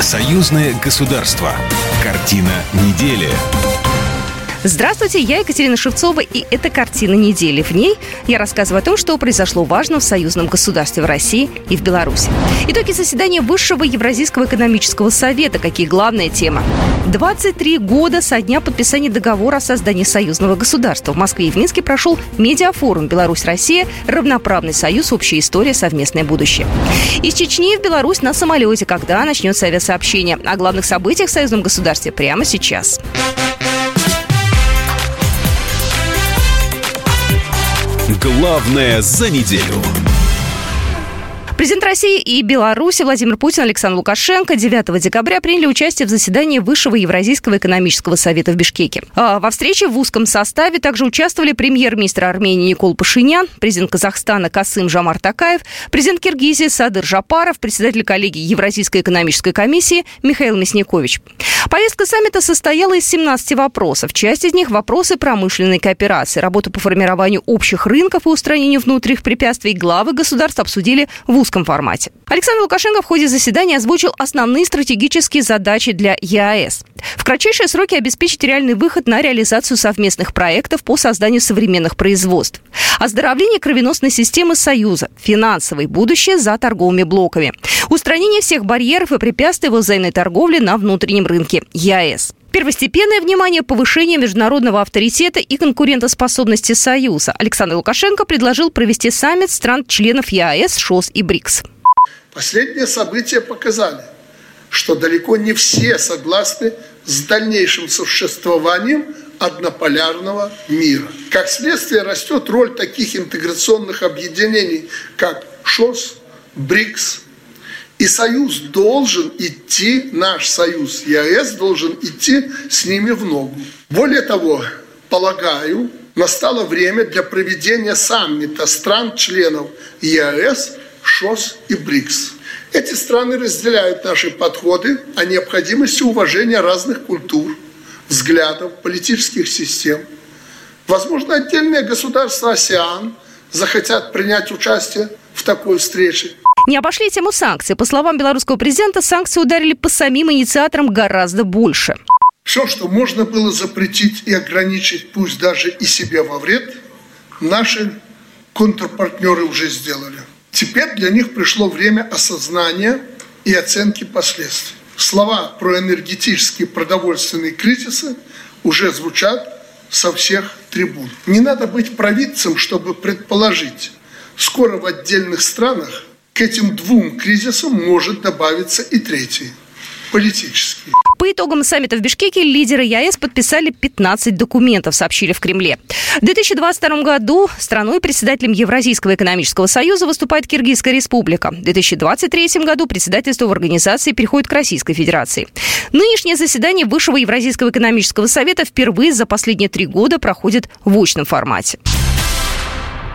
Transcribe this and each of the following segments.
Союзное государство. Картина недели. Здравствуйте, я Екатерина Шевцова, и это «Картина недели». В ней я рассказываю о том, что произошло важно в союзном государстве в России и в Беларуси. Итоги заседания Высшего Евразийского экономического совета. Какие главные темы? 23 года со дня подписания договора о создании союзного государства. В Москве и в Минске прошел медиафорум «Беларусь-Россия. Равноправный союз. Общая история. Совместное будущее». Из Чечни в Беларусь на самолете. Когда начнется авиасообщение? О главных событиях в союзном государстве прямо сейчас. Главное за неделю. Президент России и Беларуси Владимир Путин Александр Лукашенко 9 декабря приняли участие в заседании Высшего Евразийского экономического совета в Бишкеке. А во встрече в узком составе также участвовали премьер-министр Армении Никол Пашинян, президент Казахстана Касым Жамар Такаев, президент Киргизии Садыр Жапаров, председатель коллегии Евразийской экономической комиссии Михаил Мясникович. Повестка саммита состояла из 17 вопросов. Часть из них – вопросы промышленной кооперации, работу по формированию общих рынков и устранению внутренних препятствий главы государств обсудили в узком узком формате. Александр Лукашенко в ходе заседания озвучил основные стратегические задачи для ЕАЭС. В кратчайшие сроки обеспечить реальный выход на реализацию совместных проектов по созданию современных производств. Оздоровление кровеносной системы Союза. Финансовое будущее за торговыми блоками. Устранение всех барьеров и препятствий во взаимной торговле на внутреннем рынке ЕАЭС. Первостепенное внимание – повышение международного авторитета и конкурентоспособности Союза. Александр Лукашенко предложил провести саммит стран-членов ЕАЭС, ШОС и БРИКС. Последние события показали, что далеко не все согласны с дальнейшим существованием однополярного мира. Как следствие растет роль таких интеграционных объединений, как ШОС, БРИКС, и союз должен идти, наш союз ЕАЭС должен идти с ними в ногу. Более того, полагаю, настало время для проведения саммита стран-членов ЕАЭС, ШОС и БРИКС. Эти страны разделяют наши подходы о необходимости уважения разных культур, взглядов, политических систем. Возможно, отдельные государства АСЕАН захотят принять участие в такой встрече. Не обошли тему санкций. По словам белорусского президента, санкции ударили по самим инициаторам гораздо больше. Все, что можно было запретить и ограничить, пусть даже и себе во вред, наши контрпартнеры уже сделали. Теперь для них пришло время осознания и оценки последствий. Слова про энергетические продовольственные кризисы уже звучат со всех трибун. Не надо быть провидцем, чтобы предположить, скоро в отдельных странах к этим двум кризисам может добавиться и третий – политический. По итогам саммита в Бишкеке лидеры ЕАЭС подписали 15 документов, сообщили в Кремле. В 2022 году страной председателем Евразийского экономического союза выступает Киргизская республика. В 2023 году председательство в организации переходит к Российской Федерации. Нынешнее заседание Высшего Евразийского экономического совета впервые за последние три года проходит в очном формате.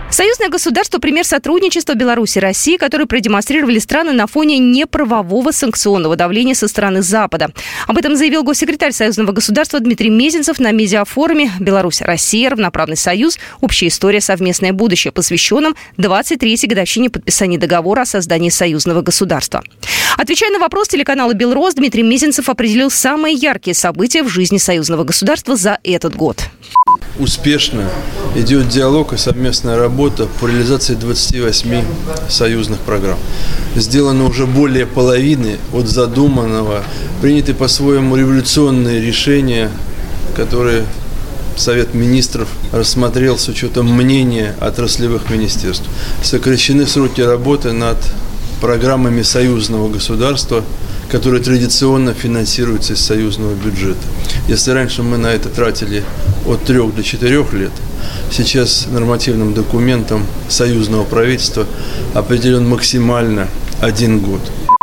Союзное государство – пример сотрудничества Беларуси и России, который продемонстрировали страны на фоне неправового санкционного давления со стороны Запада. Об этом заявил госсекретарь Союзного государства Дмитрий Мезенцев на медиафоруме «Беларусь, Россия. Равноправный союз. Общая история. Совместное будущее», посвященном 23-й годовщине подписания договора о создании союзного государства. Отвечая на вопрос телеканала «Белрос», Дмитрий Мезенцев определил самые яркие события в жизни союзного государства за этот год успешно идет диалог и совместная работа по реализации 28 союзных программ. Сделано уже более половины от задуманного, приняты по-своему революционные решения, которые Совет министров рассмотрел с учетом мнения отраслевых министерств. Сокращены сроки работы над программами союзного государства, которые традиционно финансируются из союзного бюджета. Если раньше мы на это тратили от трех до четырех лет, сейчас нормативным документом союзного правительства определен максимально один год.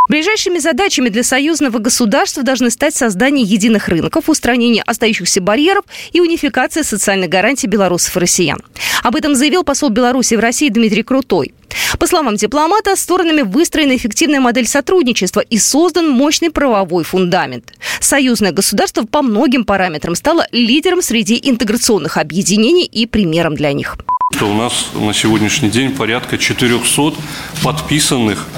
Ближайшими задачами для союзного государства должны стать создание единых рынков, устранение остающихся барьеров и унификация социальных гарантий белорусов и россиян. Об этом заявил посол Беларуси в России Дмитрий Крутой. По словам дипломата, сторонами выстроена эффективная модель сотрудничества и создан мощный правовой фундамент. Союзное государство по многим параметрам стало лидером среди интеграционных объединений и примером для них. Что у нас на сегодняшний день порядка 400 подписанных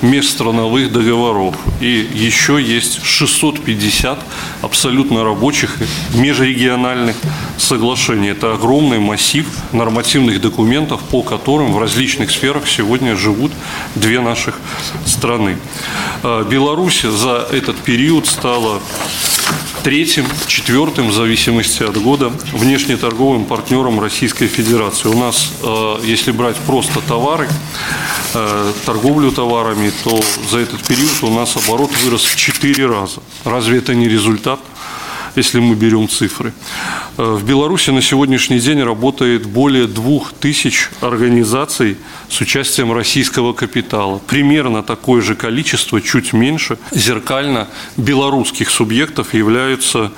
межстрановых договоров. И еще есть 650 абсолютно рабочих межрегиональных соглашений. Это огромный массив нормативных документов, по которым в различных сферах сегодня живут две наших страны. А, Беларусь за этот период стала третьим, четвертым, в зависимости от года, внешнеторговым партнером Российской Федерации. У нас, э, если брать просто товары, э, торговлю товарами, то за этот период у нас оборот вырос в 4 раза. Разве это не результат? Если мы берем цифры. Э, в Беларуси на сегодняшний день работает более двух тысяч организаций с участием российского капитала. Примерно такое же количество, чуть меньше, зеркально белорусских субъектов являются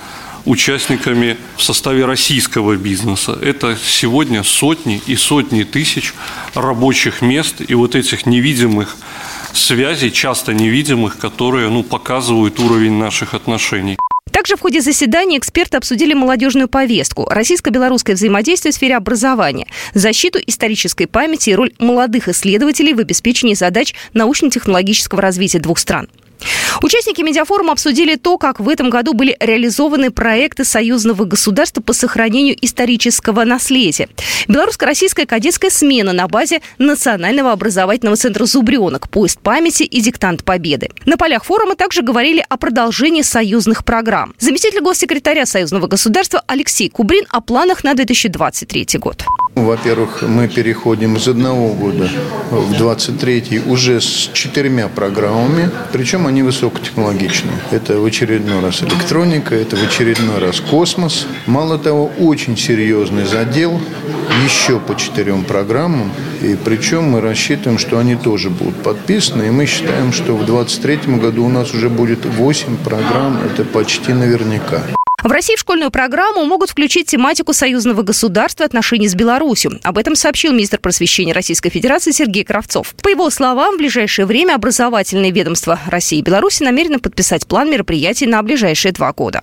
участниками в составе российского бизнеса. Это сегодня сотни и сотни тысяч рабочих мест и вот этих невидимых связей, часто невидимых, которые ну, показывают уровень наших отношений. Также в ходе заседания эксперты обсудили молодежную повестку, российско-белорусское взаимодействие в сфере образования, защиту исторической памяти и роль молодых исследователей в обеспечении задач научно-технологического развития двух стран. Участники медиафорума обсудили то, как в этом году были реализованы проекты союзного государства по сохранению исторического наследия. Белорусско-российская кадетская смена на базе Национального образовательного центра «Зубренок», поезд памяти и диктант победы. На полях форума также говорили о продолжении союзных программ. Заместитель госсекретаря союзного государства Алексей Кубрин о планах на 2023 год. Во-первых, мы переходим из одного года в 23-й уже с четырьмя программами, причем они высокотехнологичные. Это в очередной раз электроника, это в очередной раз космос. Мало того, очень серьезный задел еще по четырем программам, и причем мы рассчитываем, что они тоже будут подписаны, и мы считаем, что в 23 году у нас уже будет 8 программ, это почти наверняка. В России в школьную программу могут включить тематику союзного государства отношений с Беларусью. Об этом сообщил министр просвещения Российской Федерации Сергей Кравцов. По его словам, в ближайшее время образовательные ведомства России и Беларуси намерены подписать план мероприятий на ближайшие два года.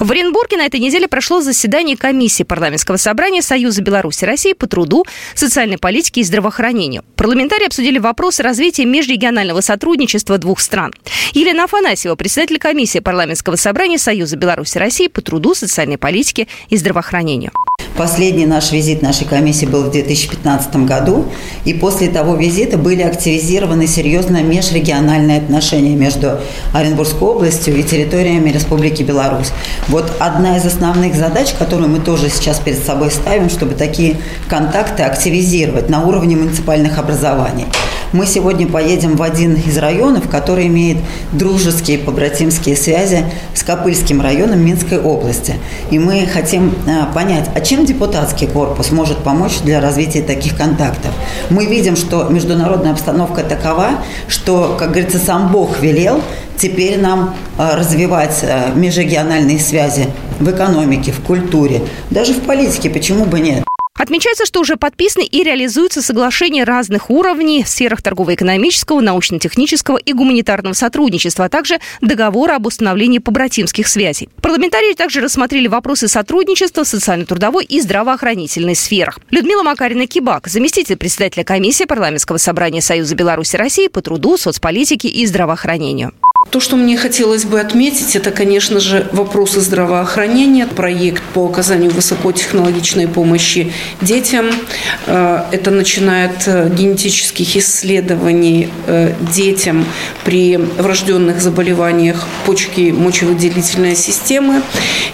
В Оренбурге на этой неделе прошло заседание комиссии парламентского собрания Союза Беларуси России по труду, социальной политике и здравоохранению. Парламентарии обсудили вопросы развития межрегионального сотрудничества двух стран. Елена Афанасьева, председатель комиссии парламентского собрания Союза Беларуси России по труду, социальной политике и здравоохранению. Последний наш визит нашей комиссии был в 2015 году, и после того визита были активизированы серьезные межрегиональные отношения между Оренбургской областью и территориями Республики Беларусь. Вот одна из основных задач, которую мы тоже сейчас перед собой ставим, чтобы такие контакты активизировать на уровне муниципальных образований. Мы сегодня поедем в один из районов, который имеет дружеские побратимские связи с Копыльским районом Минской области. И мы хотим э, понять, а чем депутатский корпус может помочь для развития таких контактов. Мы видим, что международная обстановка такова, что, как говорится, сам Бог велел теперь нам э, развивать э, межрегиональные связи в экономике, в культуре, даже в политике, почему бы нет. Отмечается, что уже подписаны и реализуются соглашения разных уровней в сферах торгово-экономического, научно-технического и гуманитарного сотрудничества, а также договора об установлении побратимских связей. Парламентарии также рассмотрели вопросы сотрудничества в социально-трудовой и здравоохранительной сферах. Людмила Макарина-Кибак, заместитель председателя комиссии парламентского собрания Союза Беларуси России по труду, соцполитике и здравоохранению. То, что мне хотелось бы отметить, это, конечно же, вопросы здравоохранения, проект по оказанию высокотехнологичной помощи детям. Э, это начинает э, генетических исследований э, детям при врожденных заболеваниях почки мочевыделительной системы.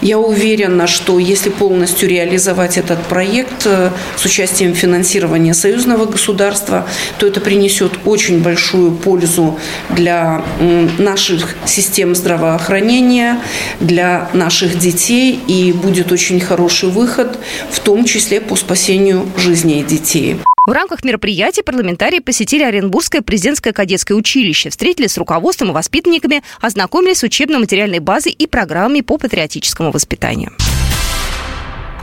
Я уверена, что если полностью реализовать этот проект с участием финансирования союзного государства, то это принесет очень большую пользу для наших наших систем здравоохранения, для наших детей, и будет очень хороший выход, в том числе по спасению жизней детей. В рамках мероприятия парламентарии посетили Оренбургское президентское кадетское училище, встретились с руководством и воспитанниками, ознакомились с учебно-материальной базой и программами по патриотическому воспитанию.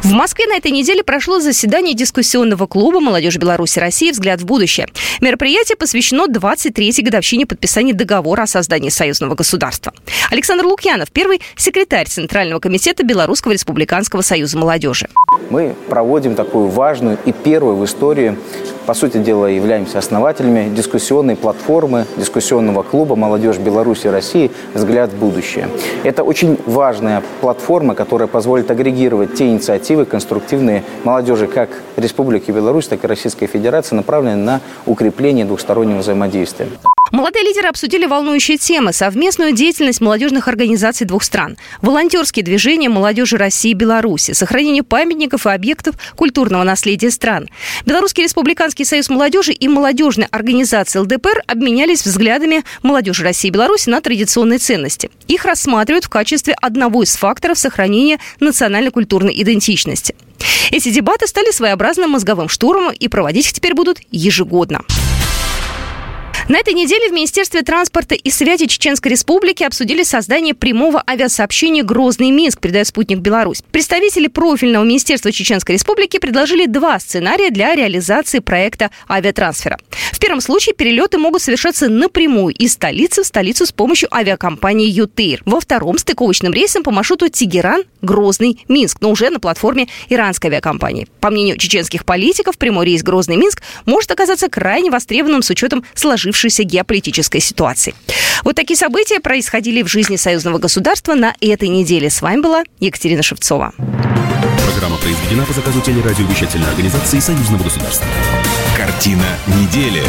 В Москве на этой неделе прошло заседание дискуссионного клуба «Молодежь Беларуси России. Взгляд в будущее». Мероприятие посвящено 23-й годовщине подписания договора о создании союзного государства. Александр Лукьянов, первый секретарь Центрального комитета Белорусского республиканского союза молодежи. Мы проводим такую важную и первую в истории по сути дела, являемся основателями дискуссионной платформы, дискуссионного клуба «Молодежь Беларуси России. Взгляд в будущее». Это очень важная платформа, которая позволит агрегировать те инициативы конструктивные молодежи как Республики Беларусь, так и Российской Федерации, направленные на укрепление двухстороннего взаимодействия. Молодые лидеры обсудили волнующие темы, совместную деятельность молодежных организаций двух стран, волонтерские движения молодежи России и Беларуси, сохранение памятников и объектов культурного наследия стран. Белорусский республиканский союз молодежи и молодежная организация ЛДПР обменялись взглядами молодежи России и Беларуси на традиционные ценности. Их рассматривают в качестве одного из факторов сохранения национально-культурной идентичности. Эти дебаты стали своеобразным мозговым штурмом и проводить их теперь будут ежегодно. На этой неделе в Министерстве транспорта и связи Чеченской Республики обсудили создание прямого авиасообщения Грозный-Минск, передает спутник Беларусь. Представители профильного Министерства Чеченской Республики предложили два сценария для реализации проекта авиатрансфера. В первом случае перелеты могут совершаться напрямую из столицы в столицу с помощью авиакомпании «Ютейр». Во втором стыковочным рейсом по маршруту Тегеран, Грозный, Минск, но уже на платформе иранской авиакомпании. По мнению чеченских политиков, прямой рейс Грозный-Минск может оказаться крайне востребованным с учетом сложившейся сложившейся геополитической ситуации. Вот такие события происходили в жизни союзного государства на этой неделе. С вами была Екатерина Шевцова. Программа произведена по заказу телерадиовещательной организации Союзного государства. Картина недели.